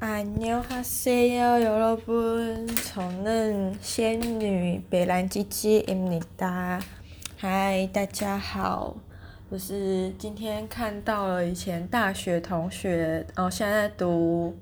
안녕하세요，여러분，저는仙女别兰姐姐입니다。嗨，大家好，我是今天看到了以前大学同学，哦，现在在读，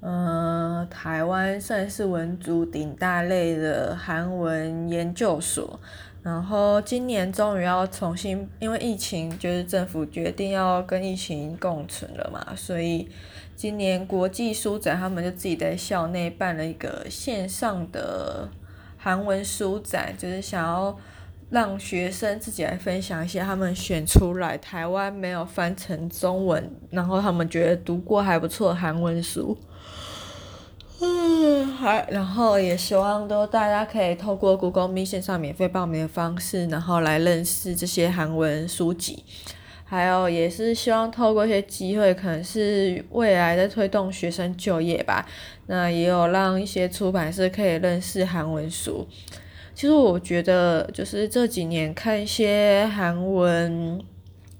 嗯、呃，台湾算是文组顶大类的韩文研究所。 然后今年终于要重新，因为疫情，就是政府决定要跟疫情共存了嘛，所以今年国际书展他们就自己在校内办了一个线上的韩文书展，就是想要让学生自己来分享一些他们选出来台湾没有翻成中文，然后他们觉得读过还不错的韩文书。然后也希望都大家可以透过 Google Me 线上免费报名的方式，然后来认识这些韩文书籍，还有也是希望透过一些机会，可能是未来在推动学生就业吧。那也有让一些出版社可以认识韩文书。其实我觉得，就是这几年看一些韩文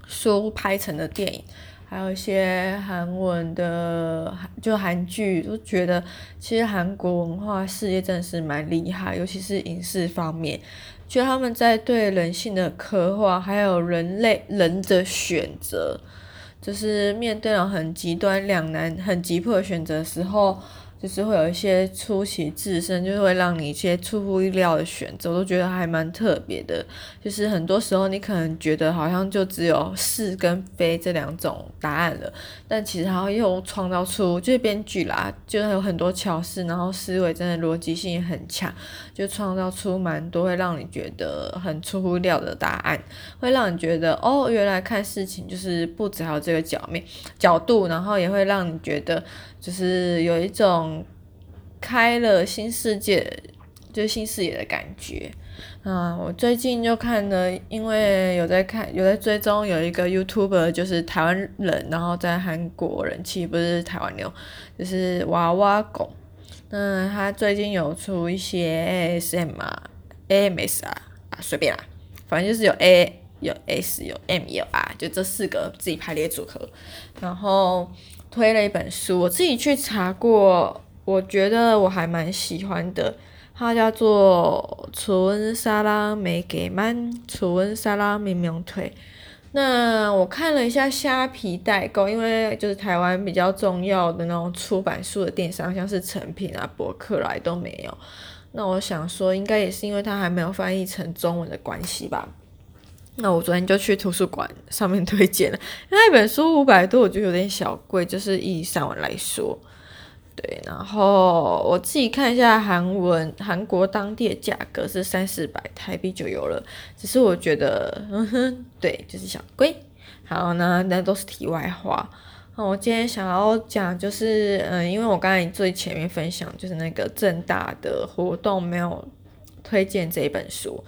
书拍成的电影。还有一些韩文的，就韩剧，都觉得其实韩国文化事业真的是蛮厉害，尤其是影视方面，觉得他们在对人性的刻画，还有人类人的选择，就是面对了很极端两难、很急迫的选择时候。就是会有一些出奇制胜，就是会让你一些出乎意料的选择，我都觉得还蛮特别的。就是很多时候你可能觉得好像就只有是跟非这两种答案了，但其实它又创造出，就是编剧啦，就是有很多巧思，然后思维真的逻辑性也很强，就创造出蛮多会让你觉得很出乎意料的答案，会让你觉得哦，原来看事情就是不只有这个角面角度，然后也会让你觉得。就是有一种开了新世界，就新视野的感觉。嗯，我最近就看了，因为有在看，有在追踪有一个 YouTube，就是台湾人，然后在韩国人气不是台湾妞，就是娃娃狗。那，他最近有出一些 ASM 啊，AMS 啊，啊随便啦，反正就是有 A 有 S 有 M 有 R，就这四个自己排列组合，然后。推了一本书，我自己去查过，我觉得我还蛮喜欢的，它叫做《楚文沙拉没给曼楚文沙拉明明推》。那我看了一下虾皮代购，因为就是台湾比较重要的那种出版书的电商，像是诚品啊、博客来都没有。那我想说，应该也是因为它还没有翻译成中文的关系吧。那我昨天就去图书馆上面推荐了，那一本书五百多，我觉得有点小贵，就是以散文来说，对。然后我自己看一下韩文，韩国当地的价格是三四百台币就有了，只是我觉得，嗯哼，对，就是小贵。好，那那都是题外话。那我今天想要讲就是，嗯，因为我刚才最前面分享就是那个正大的活动没有推荐这一本书。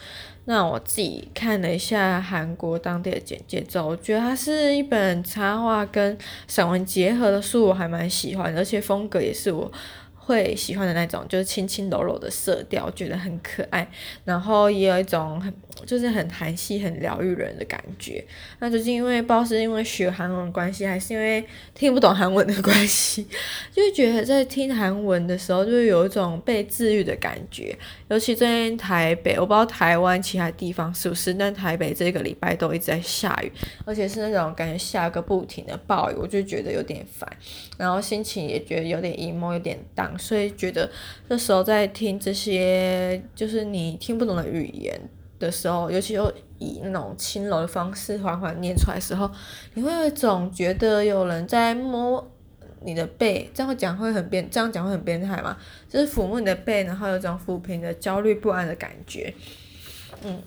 那我自己看了一下韩国当地的简介之后，我觉得它是一本插画跟散文结合的书，我还蛮喜欢，而且风格也是我会喜欢的那种，就是轻轻柔柔的色调，觉得很可爱，然后也有一种很就是很韩系、很疗愈人的感觉。那最近因为不知道是因为学韩文关系，还是因为听不懂韩文的关系，就觉得在听韩文的时候，就会有一种被治愈的感觉。尤其最近台北，我不知道台湾其他地方是不是，但台北这个礼拜都一直在下雨，而且是那种感觉下个不停的暴雨，我就觉得有点烦，然后心情也觉得有点 emo，有点 down，所以觉得这时候在听这些就是你听不懂的语言的时候，尤其又以那种轻柔的方式缓缓念出来的时候，你会有一种觉得有人在摸。你的背，这样讲会很变，这样讲会很变态吗？就是抚摸你的背，然后有种抚平的焦虑不安的感觉。嗯，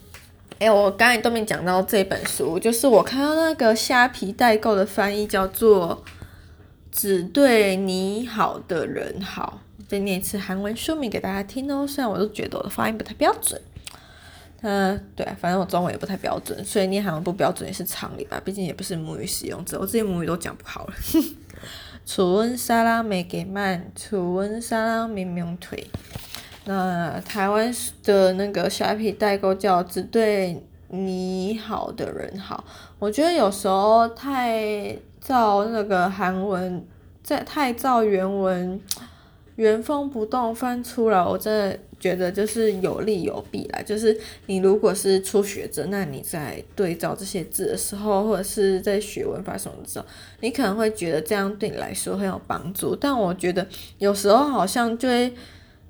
哎、我刚才都没讲到这本书，就是我看到那个虾皮代购的翻译叫做“只对你好的人好”，再念一次韩文书名给大家听哦。虽然我都觉得我的发音不太标准，嗯，对，反正我中文也不太标准，所以念韩文不标准也是常理吧。毕竟也不是母语使用者，我自己母语都讲不好了。楚文沙拉没给慢，楚文沙拉明明退。那台湾的那个虾皮代购叫只对你好的人好，我觉得有时候太照那个韩文在太照原文原封不动翻出来，我真的觉得就是有利有弊啦。就是你如果是初学者，那你在对照这些字的时候，或者是在学文法什么的时候，你可能会觉得这样对你来说很有帮助。但我觉得有时候好像就会，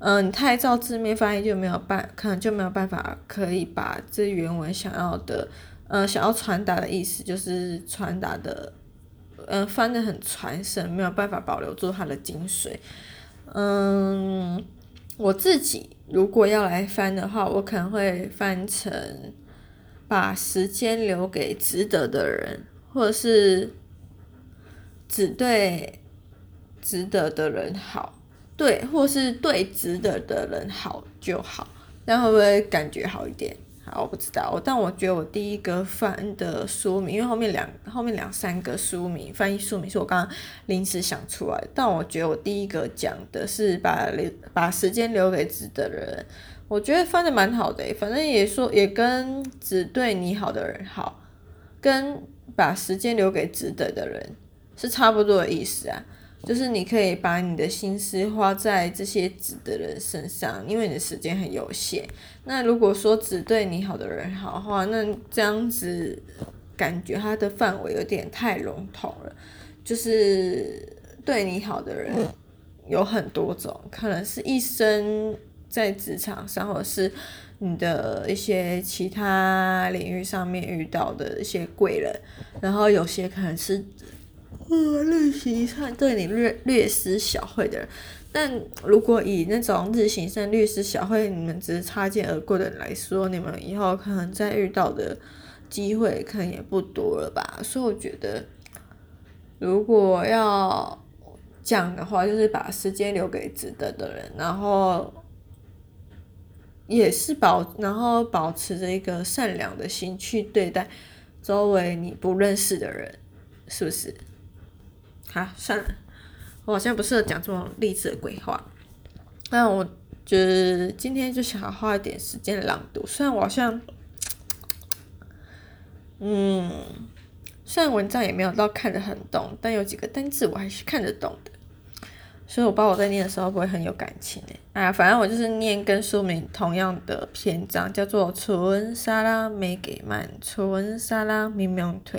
嗯、你太照字面翻译就没有办，可能就没有办法可以把这原文想要的，呃，想要传达的意思，就是传达的，嗯、翻得很传神，没有办法保留住它的精髓。嗯，我自己如果要来翻的话，我可能会翻成把时间留给值得的人，或者是只对值得的人好，对，或是对值得的人好就好，这样会不会感觉好一点？我不知道，但我觉得我第一个翻的书名，因为后面两后面两三个书名翻译书名是我刚刚临时想出来的，但我觉得我第一个讲的是把留把时间留给值得的人，我觉得翻的蛮好的，反正也说也跟只对你好的人好，跟把时间留给值得的人是差不多的意思啊。就是你可以把你的心思花在这些值的人身上，因为你的时间很有限。那如果说只对你好的人好话，那这样子感觉它的范围有点太笼统了。就是对你好的人有很多种，可能是一生在职场上，或者是你的一些其他领域上面遇到的一些贵人，然后有些可能是。呃，日行善对你略略施小惠的人，但如果以那种日行善略施小惠，你们只是擦肩而过的人来说，你们以后可能再遇到的机会可能也不多了吧。所以我觉得，如果要讲的话，就是把时间留给值得的人，然后也是保，然后保持着一个善良的心去对待周围你不认识的人，是不是？好，算了，我好像不适合讲这种励志的鬼话。那我觉得今天就想要花一点时间朗读，虽然我好像，嗯，虽然文章也没有到看得很懂，但有几个单字我还是看得懂的。所以我不知道我在念的时候会不会很有感情诶。啊，反正我就是念跟书名同样的篇章，叫做《春沙拉没给慢，春沙拉明明推》。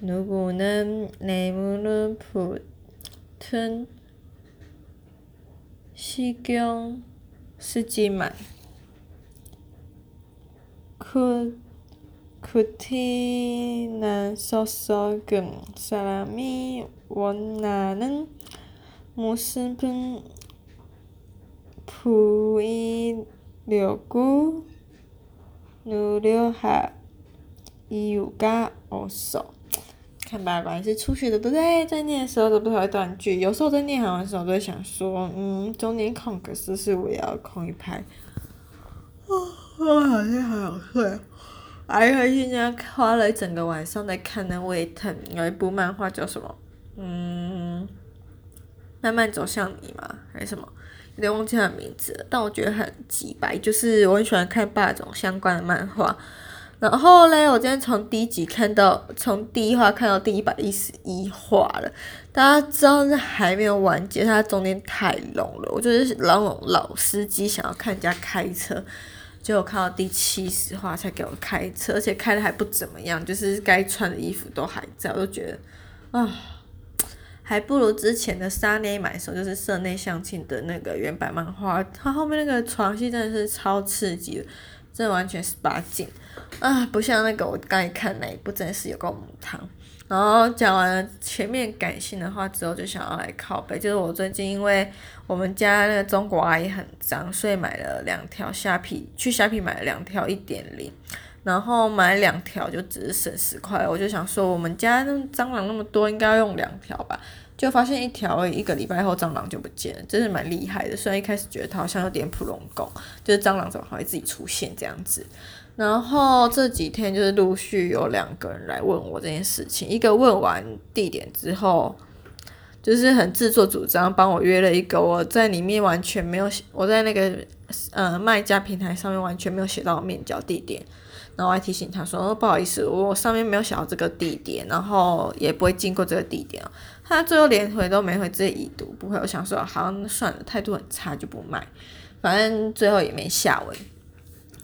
누구는 뇌물을 붙은 신경 쓰지만 그, 그티나 서석은 사람이 원하는 모습은 보이려고 노력할 이유가 없어. 看吧，果然是初学的，对不对？在念的时候都不会断句，有时候在念好的时候都会想说，嗯，中间空格是不是我要空一拍？啊，我好像还好睡。哎呀，现在花了一整个晚上在看那胃疼，有一部漫画叫什么？嗯，慢慢走向你吗？还是什么？有点忘记它名字了，但我觉得很机掰，就是我很喜欢看霸总相关的漫画。然后嘞，我今天从第一集看到，从第一话看到第一百一十一话了。大家知道这还没有完结，它中间太 long 了。我就是老老司机想要看人家开车，结果看到第七十话才给我开车，而且开的还不怎么样，就是该穿的衣服都还在，我就觉得啊，还不如之前的纱内买手，就是社内相亲的那个原版漫画，它后面那个床戏真的是超刺激的。这完全是八禁啊！不像那个我刚才看那一部，真的是有个母汤。然后讲完了前面感性的话之后，就想要来靠北。就是我最近因为我们家那个中国阿姨很脏，所以买了两条虾皮，去虾皮买了两条一点零，然后买两条就只是省十块，我就想说我们家那蟑螂那么多，应该要用两条吧。就发现一条，一个礼拜后蟑螂就不见了，真是蛮厉害的。虽然一开始觉得它好像有点普龙工，就是蟑螂怎么还会自己出现这样子。然后这几天就是陆续有两个人来问我这件事情，一个问完地点之后，就是很自作主张帮我约了一个我在里面完全没有写，我在那个呃卖家平台上面完全没有写到面交地点。然后我还提醒他说：“哦，不好意思，我上面没有写到这个地点，然后也不会经过这个地点。”他最后连回都没回，直接已读不回。我想说，好，那算了，态度很差就不卖，反正最后也没下文。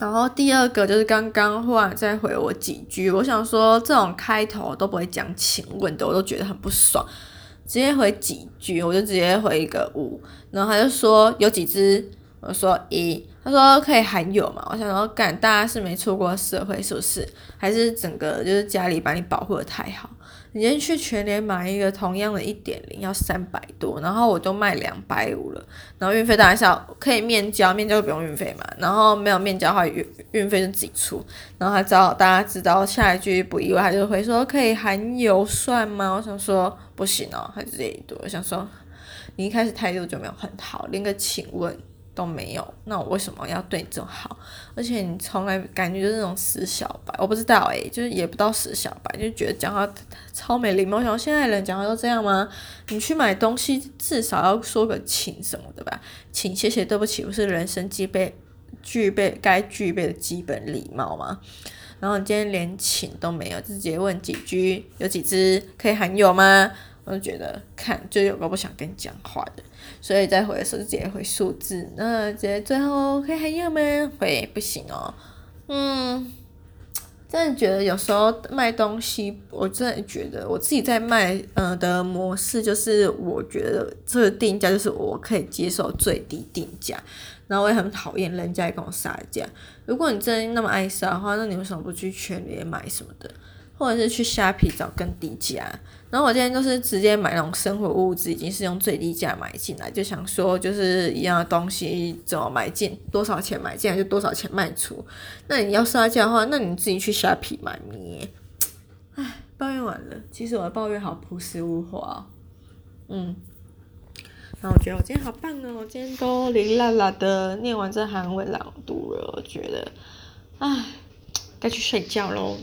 然后第二个就是刚刚忽然再回我几句，我想说这种开头都不会讲请问的，我都觉得很不爽，直接回几句，我就直接回一个五，然后他就说有几只，我说一。他说可以含有嘛？我想说，干，大家是没出过社会是不是？还是整个就是家里把你保护的太好？你今天去全联买一个同样的一点零要三百多，然后我都卖两百五了，然后运费当然是要可以面交，面交就不用运费嘛。然后没有面交的话，运运费就自己出。然后他知道大家知道下一句不意外，他就会说可以含油算吗？我想说不行哦，还是这一多。我想说你一开始态度就没有很好，连个请问。都没有，那我为什么要对你这么好？而且你从来感觉就是那种死小白，我不知道诶、就是也不到死小白，就觉得讲话超没礼貌。我想现在人讲话都这样吗？你去买东西至少要说个请什么的吧？请、谢谢、对不起，不是人生具备具备该具备的基本礼貌吗？然后你今天连请都没有，直接问几句，有几只可以含有吗？我就觉得看就有个不想跟你讲话的，所以再回的时候直接回数字，那直接最后可以还有吗？回不行哦，嗯，真的觉得有时候卖东西，我真的觉得我自己在卖，呃的模式就是我觉得这个定价就是我可以接受最低定价，然后我也很讨厌人家跟我杀价。如果你真的那么爱杀的话，那你为什么不去全联买什么的？或者是去虾皮找更低价，然后我今天就是直接买那种生活物资，已经是用最低价买进来，就想说就是一样的东西怎么买进，多少钱买进来就多少钱卖出。那你要杀价的话，那你自己去虾皮买咩？唉，抱怨完了，其实我的抱怨好朴实无华哦。嗯，那我觉得我今天好棒哦，我今天都零啦啦的念完这韩文朗读了，我觉得，唉，该去睡觉喽。